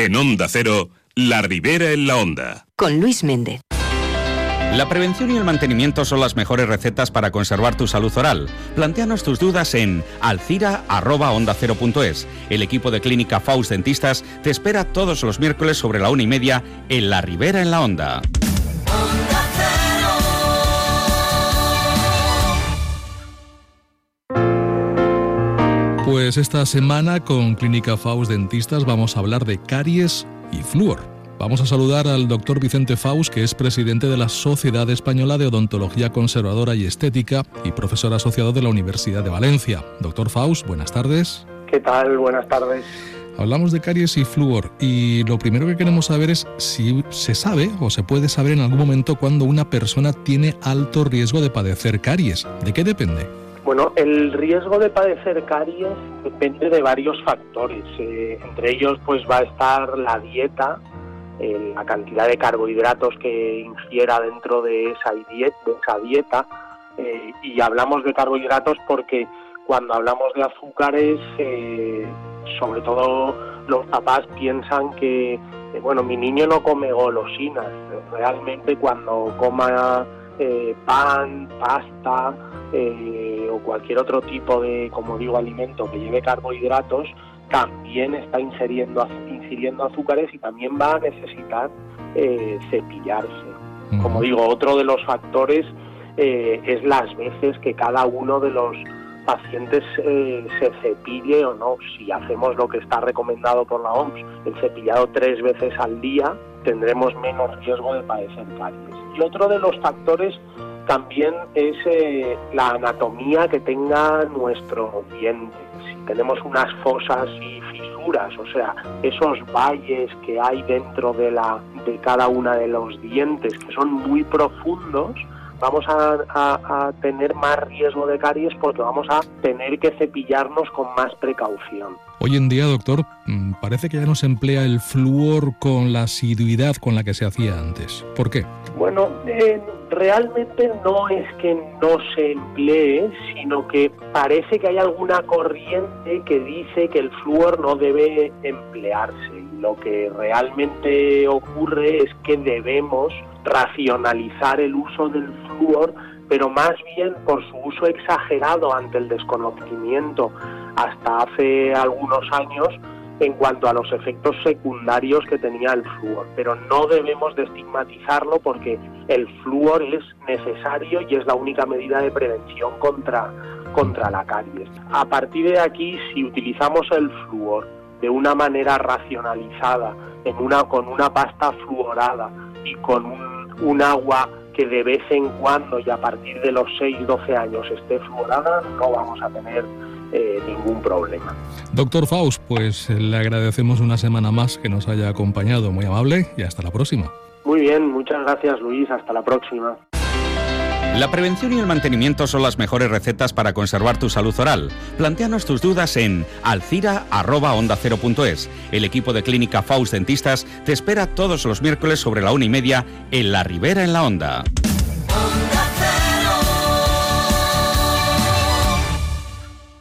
En Onda Cero, La Ribera en la Onda. Con Luis Méndez. La prevención y el mantenimiento son las mejores recetas para conservar tu salud oral. Plantéanos tus dudas en alcira.onda0.es. El equipo de Clínica Faust Dentistas te espera todos los miércoles sobre la una y media en La Ribera en la Onda. Pues esta semana con Clínica Faust Dentistas vamos a hablar de caries y flúor. Vamos a saludar al doctor Vicente Faust, que es presidente de la Sociedad Española de Odontología Conservadora y Estética y profesor asociado de la Universidad de Valencia. Doctor Faust, buenas tardes. ¿Qué tal? Buenas tardes. Hablamos de caries y flúor y lo primero que queremos saber es si se sabe o se puede saber en algún momento cuando una persona tiene alto riesgo de padecer caries. ¿De qué depende? Bueno, el riesgo de padecer caries depende de varios factores. Eh, entre ellos, pues va a estar la dieta, eh, la cantidad de carbohidratos que ingiera dentro de esa dieta. Eh, y hablamos de carbohidratos porque cuando hablamos de azúcares, sobre todo los papás piensan que, bueno, mi niño no come golosinas. Realmente cuando coma pan, pasta, eh, o cualquier otro tipo de, como digo, alimento que lleve carbohidratos, también está ingiriendo, ingiriendo azúcares y también va a necesitar eh, cepillarse. Como digo, otro de los factores eh, es las veces que cada uno de los pacientes se cepille o no. Si hacemos lo que está recomendado por la OMS, el cepillado tres veces al día, tendremos menos riesgo de padecer caries. Y otro de los factores también es eh, la anatomía que tenga nuestro diente. Si tenemos unas fosas y fisuras, o sea, esos valles que hay dentro de, la, de cada una de los dientes, que son muy profundos, vamos a, tener más riesgo de caries porque vamos a tener que cepillarnos con más precaución. Hoy en día, doctor, mm, parece que ya no se emplea el flúor con la asiduidad con la que se hacía antes. ¿Por qué? Bueno, eh, realmente no es que no se emplee, sino que parece que hay alguna corriente que dice que el flúor no debe emplearse. Lo que realmente ocurre es que debemos racionalizar el uso del flúor, pero más bien por su uso exagerado ante el desconocimiento hasta hace algunos años en cuanto a los efectos secundarios que tenía el flúor, pero no debemos de estigmatizarlo porque el flúor es necesario y es la única medida de prevención contra, contra la caries. A partir de aquí, si utilizamos el flúor de una manera racionalizada, en una, con una pasta fluorada y con un, un agua que de vez en cuando y a partir de los 6-12 años esté fluorada, no vamos a tener eh, ningún problema. Doctor Faust, pues le agradecemos una semana más que nos haya acompañado, muy amable y hasta la próxima. Muy bien, muchas gracias Luis, hasta la próxima. La prevención y el mantenimiento son las mejores recetas para conservar tu salud oral. Plantéanos tus dudas en alcira.onda0.es. El equipo de Clínica Faust Dentistas te espera todos los miércoles sobre la una y media en La Ribera en la Onda.